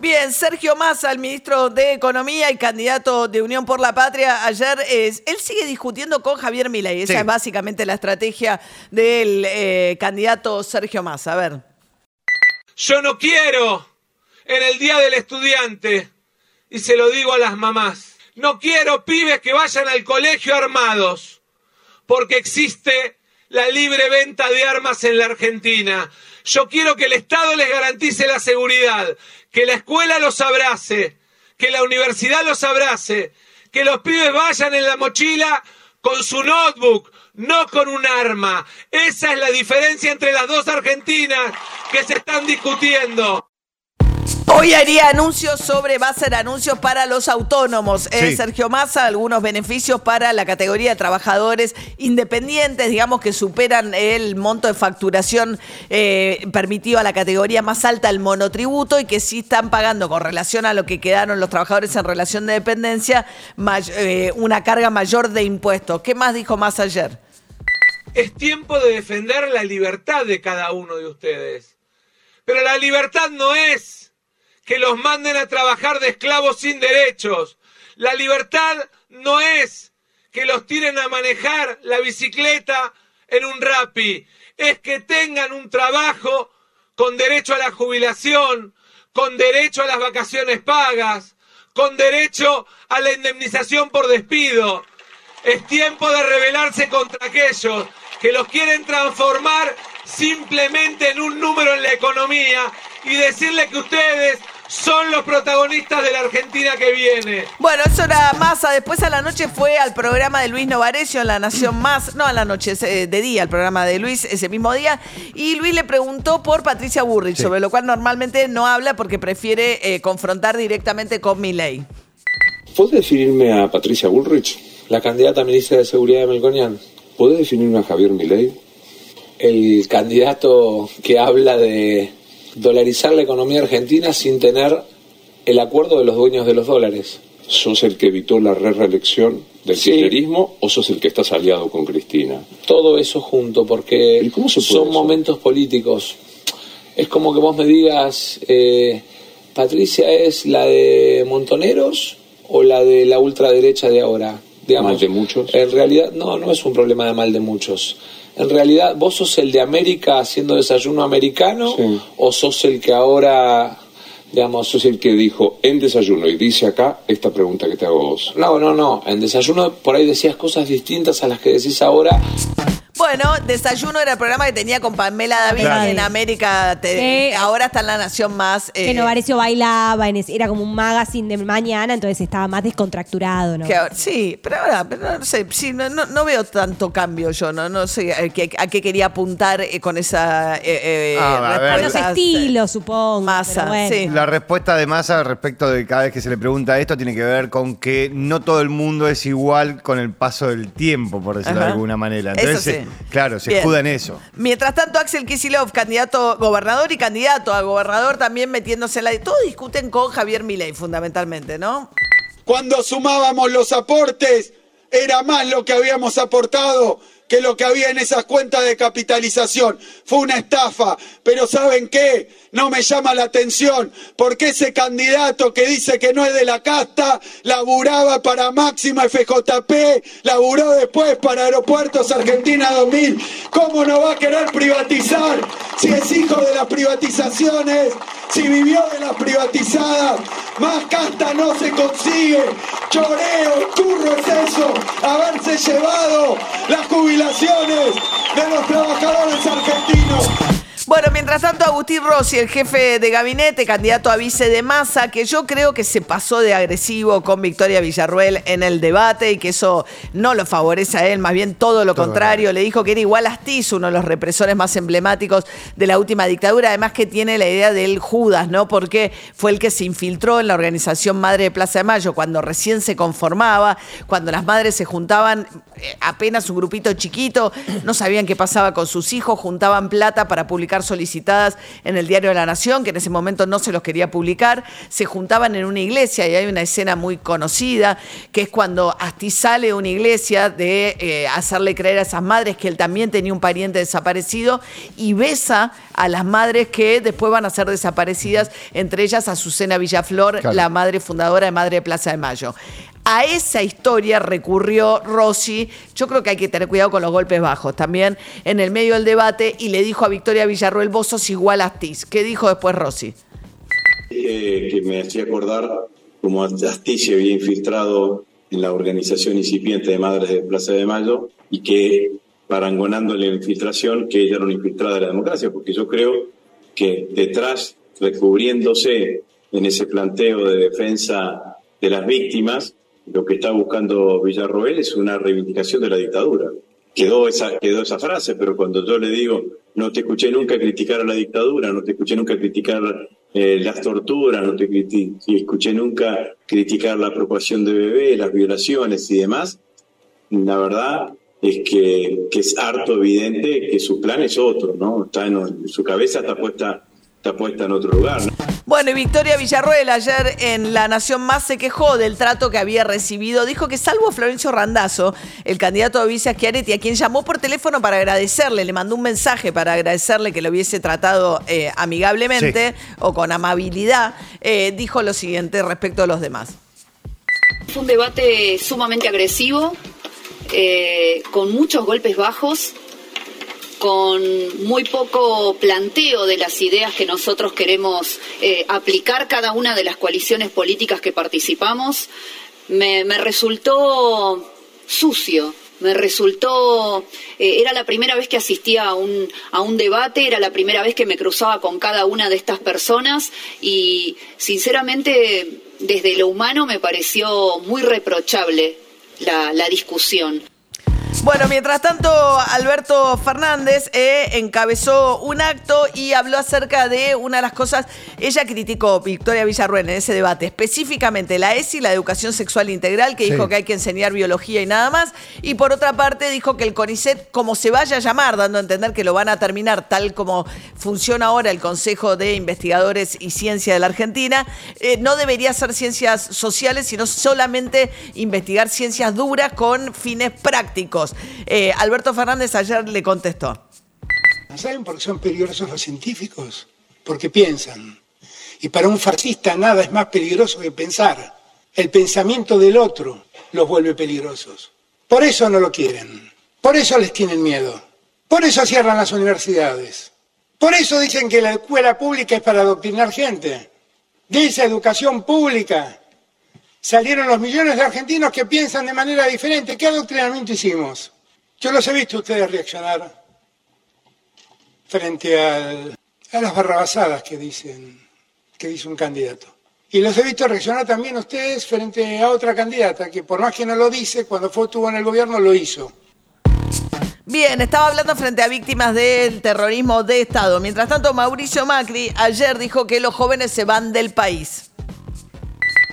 Bien, Sergio Massa, el ministro de Economía y candidato de Unión por la Patria, ayer es, él sigue discutiendo con Javier Milei. Esa Sí. es básicamente la estrategia del eh, candidato Sergio Massa. A ver. Yo no quiero en el Día del Estudiante, y se lo digo a las mamás, no quiero pibes que vayan al colegio armados, porque existe la libre venta de armas en la Argentina. Yo quiero que el Estado les garantice la seguridad, que la escuela los abrace, que la universidad los abrace, que los pibes vayan en la mochila con su notebook, no con un arma. Esa es la diferencia entre las dos Argentinas que se están discutiendo. Hoy haría anuncios sobre, va a hacer anuncios para los autónomos. Eh, Sí. Sergio Massa, algunos beneficios para la categoría de trabajadores independientes, digamos que superan el monto de facturación eh, permitido a la categoría más alta, el monotributo, y que sí están pagando con relación a lo que quedaron los trabajadores en relación de dependencia, may- eh, una carga mayor de impuestos. ¿Qué más dijo Massa ayer? Es tiempo de defender la libertad de cada uno de ustedes. Pero la libertad no es que los manden a trabajar de esclavos sin derechos. La libertad no es que los tiren a manejar la bicicleta en un rapi. Es que tengan un trabajo con derecho a la jubilación, con derecho a las vacaciones pagas, con derecho a la indemnización por despido. Es tiempo de rebelarse contra aquellos que los quieren transformar simplemente en un número en la economía y decirle que ustedes son los protagonistas de la Argentina que viene. Bueno, eso era Massa. Después a la noche fue al programa de Luis Novarecio en La Nación Más. No, a la noche, ese- de día, el programa de Luis ese mismo día. Y Luis le preguntó por Patricia Burrich, sobre lo cual normalmente no habla porque prefiere eh, confrontar directamente con Milei. ¿Podés definirme a Patricia Bullrich, la candidata a ministra de Seguridad de Melconian? ¿Podés definirme a Javier Milei? El candidato que habla de dolarizar la economía argentina sin tener el acuerdo de los dueños de los dólares. ¿Sos el que evitó la re reelección del Sí. kirchnerismo o sos el que estás aliado con Cristina? Todo eso junto, porque ¿Y cómo se puede son eso? momentos políticos. Es como que vos me digas, eh, Patricia es la de Montoneros o la de la ultraderecha de ahora. Digamos, ¿Mal de muchos? En realidad, no, no es un problema de mal de muchos. En realidad, ¿vos sos el de América haciendo desayuno americano Sí. o sos el que ahora, digamos, ¿Sos el que dijo en desayuno y dice acá esta pregunta que te hago vos? no, no, no, en desayuno por ahí decías cosas distintas a las que decís ahora. Bueno, Desayuno era el programa que tenía con Pamela David Claro. en América. Te- Sí. Ahora está en La Nación Más. eh, Que Novarecio bailaba, en ese- era como un magazine de mañana, entonces estaba más descontracturado, ¿no? que ahora- sí, pero ahora, pero no sé, sí, no, no- no veo tanto cambio yo, no, no sé a qué, a qué quería apuntar eh, con esa eh, eh, Ah, a ver. Los respuesta, estilos, supongo. Massa, pero bueno. sí. La respuesta de Massa respecto de cada vez que se le pregunta esto tiene que ver con que no todo el mundo es igual con el paso del tiempo, por decirlo Ajá. de alguna manera. Eso Entonces, sí. Claro, se Bien. escuda en eso. Mientras tanto, Axel Kicillof, candidato a gobernador y candidato a gobernador, también metiéndose en la... Todos discuten con Javier Milei, fundamentalmente, ¿no? Cuando sumábamos los aportes, era más lo que habíamos aportado que lo que había en esas cuentas de capitalización. Fue una estafa, pero ¿saben qué? No me llama la atención, porque ese candidato que dice que no es de la casta, laburaba para Máxima FJP, laburó después para Aeropuertos Argentina 2000. ¿Cómo no va a querer privatizar si es hijo de las privatizaciones? Si vivió de las privatizadas, más casta no se consigue. Choreo, curro es eso, haberse llevado las jubilaciones de los trabajadores argentinos. Bueno, mientras tanto, Agustín Rossi, el jefe de gabinete, candidato a vice de masa, que yo creo que se pasó de agresivo con Victoria Villarruel en el debate y que eso no lo favorece a él, más bien todo lo contrario. Le dijo que era igual a Astiz, uno de los represores más emblemáticos de la última dictadura, además que tiene la idea del Judas, ¿no? Porque fue el que se infiltró en la organización Madre de Plaza de Mayo cuando recién se conformaba, cuando las madres se juntaban eh, apenas un grupito chiquito, no sabían qué pasaba con sus hijos, juntaban plata para publicar solicitadas en el diario de la Nación, que en ese momento no se los quería publicar, se juntaban en una iglesia y hay una escena muy conocida, que es cuando Astiz sale de una iglesia de eh, hacerle creer a esas madres que él también tenía un pariente desaparecido y besa a las madres que después van a ser desaparecidas, entre ellas Azucena Villaflor, Claro. la madre fundadora de Madre de Plaza de Mayo. A esa historia recurrió Rossi. Yo creo que hay que tener cuidado con los golpes bajos también en el medio del debate y le dijo a Victoria Villarruel, vos sos igual a Astiz. ¿Qué dijo después Rossi? eh, que me hacía acordar cómo Astiz se había infiltrado en la organización incipiente de Madres de Plaza de Mayo y que parangonándole la infiltración, que ella era una infiltrada de la democracia, porque yo creo que detrás, recubriéndose en ese planteo de defensa de las víctimas, lo que está buscando Villarroel es una reivindicación de la dictadura. Quedó esa, quedó esa frase, pero cuando yo le digo, no te escuché nunca criticar a la dictadura, no te escuché nunca criticar eh, las torturas, no te escuché nunca criticar la apropiación de bebés, las violaciones y demás, la verdad es que, que es harto evidente que su plan es otro, ¿no? Está en, su cabeza está puesta, está puesta en otro lugar. ¿no? Bueno, y Victoria Villarruel ayer en La Nación Más se quejó del trato que había recibido. Dijo que salvo Florencio Randazzo, el candidato a vice Schiaretti, a quien llamó por teléfono para agradecerle, le mandó un mensaje para agradecerle que lo hubiese tratado eh, amigablemente o con amabilidad, eh, dijo lo siguiente respecto a los demás. Fue un debate sumamente agresivo, eh, con muchos golpes bajos, con muy poco planteo de las ideas que nosotros queremos eh, aplicar cada una de las coaliciones políticas que participamos. Me, resultó sucio. Me resultó, eh, era la primera vez que asistía a un, a un debate, era la primera vez que me cruzaba con cada una de estas personas y sinceramente desde lo humano me pareció muy reprochable la, la discusión. Bueno, mientras tanto, Alberto Fernández eh, encabezó un acto y habló acerca de una de las cosas. Ella criticó Victoria Villarruel en ese debate, específicamente la ESI, la educación sexual integral, que Sí. dijo que hay que enseñar biología y nada más. Y por otra parte, dijo que el CONICET, como se vaya a llamar, dando a entender que lo van a terminar tal como funciona ahora el Consejo de Investigadores y Ciencia de la Argentina, eh, no debería ser ciencias sociales, sino solamente investigar ciencias duras con fines prácticos. Eh, Alberto Fernández ayer le contestó. ¿Saben por qué son peligrosos los científicos? Porque piensan. Y para un fascista nada es más peligroso que pensar. El pensamiento del otro los vuelve peligrosos. Por eso no lo quieren. Por eso les tienen miedo. Por eso cierran las universidades. Por eso dicen que la escuela pública es para adoctrinar gente. De esa educación pública salieron los millones de argentinos que piensan de manera diferente. ¿Qué adoctrinamiento hicimos? Yo los he visto ustedes reaccionar frente a las barrabasadas que dicen que dice un candidato. Y los he visto reaccionar también ustedes frente a otra candidata que por más que no lo dice, cuando fue estuvo en el gobierno lo hizo. Bien, estaba hablando frente a víctimas del terrorismo de Estado. Mientras tanto, Mauricio Macri ayer dijo que los jóvenes se van del país.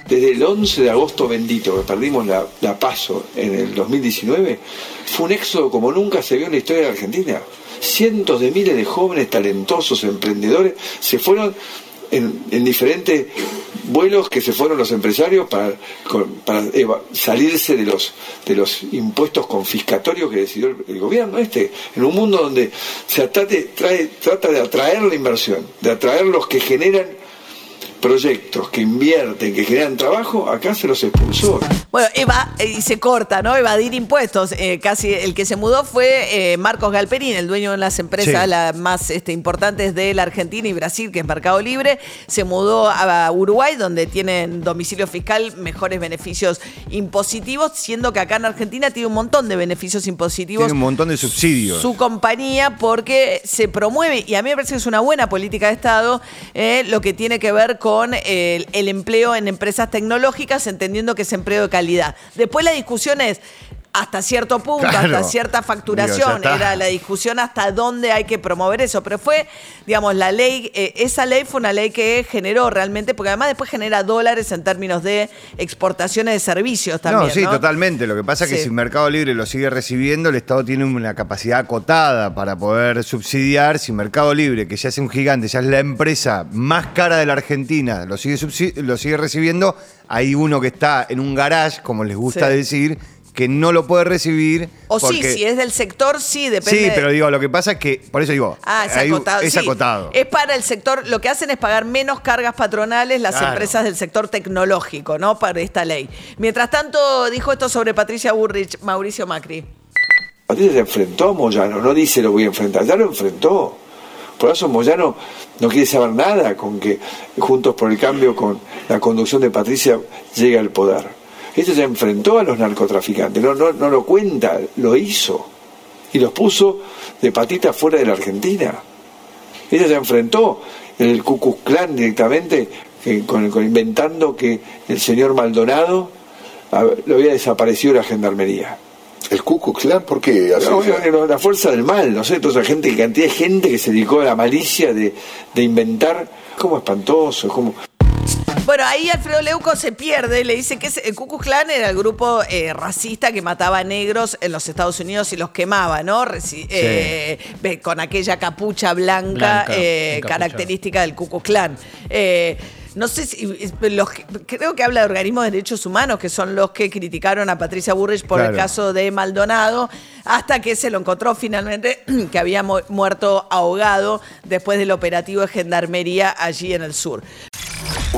Desde el 11 de agosto bendito, que perdimos la, paso en el 2019, fue un éxodo como nunca se vio en la historia de Argentina. Cientos de miles de jóvenes talentosos, emprendedores, se fueron en, en diferentes vuelos que se fueron los empresarios para, para salirse de los, de los impuestos confiscatorios que decidió el, gobierno este, en un mundo donde se trae- trata de atraer la inversión, de atraer los que generan proyectos, que invierten, que generan trabajo, acá se los expulsó. Bueno, eva eh, y se corta, ¿no? Evadir impuestos. Eh, casi el que se mudó fue eh, Marcos Galperín, el dueño de las empresas Sí. las más este, importantes de la Argentina y Brasil, que es Mercado Libre. Se mudó a Uruguay, donde tienen domicilio fiscal, mejores beneficios impositivos, siendo que acá en Argentina tiene un montón de beneficios impositivos Tiene un montón de subsidios. su compañía porque se promueve, y a mí me parece que es una buena política de Estado, eh, lo que tiene que ver con el, el empleo en empresas tecnológicas, entendiendo que es empleo de calidad. Después la discusión es hasta cierto punto, Claro. hasta cierta facturación, Digo, era la discusión hasta dónde hay que promover eso, pero fue, digamos, la ley, eh, esa ley fue una ley que generó realmente, porque además después genera dólares en términos de exportaciones de servicios también. no, sí, ¿no? totalmente. Lo que pasa es que Sí. si Mercado Libre lo sigue recibiendo, el Estado tiene una capacidad acotada para poder subsidiar. Si Mercado Libre, que ya es un gigante, ya es la empresa más cara de la Argentina, lo sigue, lo sigue recibiendo, hay uno que está en un garage, como les gusta Sí. decir, que no lo puede recibir. O sí, porque- si es del sector, sí, depende. Sí, pero digo, lo que pasa es que, por eso digo, Ah, es acotado. es sí. acotado. Es para el sector, lo que hacen es pagar menos cargas patronales las Claro. empresas del sector tecnológico, ¿no? Para esta ley. Mientras tanto, dijo esto sobre Patricia Burrich, Mauricio Macri. Patricia se enfrentó a Moyano, no dice lo voy a enfrentar, ya lo enfrentó. Por eso Moyano no quiere saber nada con que Juntos por el Cambio, con la conducción de Patricia, llegue al poder. Ella se enfrentó a los narcotraficantes, no, no, no lo cuenta, lo hizo. Y los puso de patita fuera de la Argentina. Ella se enfrentó en el Ku Klux Klan directamente, que- con, con- inventando que el señor Maldonado ah, lo había desaparecido de la gendarmería. ¿El Ku Klux Klan por qué? No, la fuerza del mal, no sé, toda esa gente, cantidad de gente que se dedicó a la malicia de, de inventar, como espantoso, como... Bueno, ahí Alfredo Leuco se pierde, le dice que el Ku Klux Klan era el grupo eh, racista que mataba a negros en los Estados Unidos y los quemaba, ¿no? Reci- eh, con aquella capucha blanca, eh, característica del Ku Klux Klan. Eh, no sé si, los creo que habla de organismos de derechos humanos, que son los que criticaron a Patricia Burrich por el caso de Maldonado, hasta que se lo encontró finalmente que había mu- muerto ahogado después del operativo de gendarmería allí en el sur.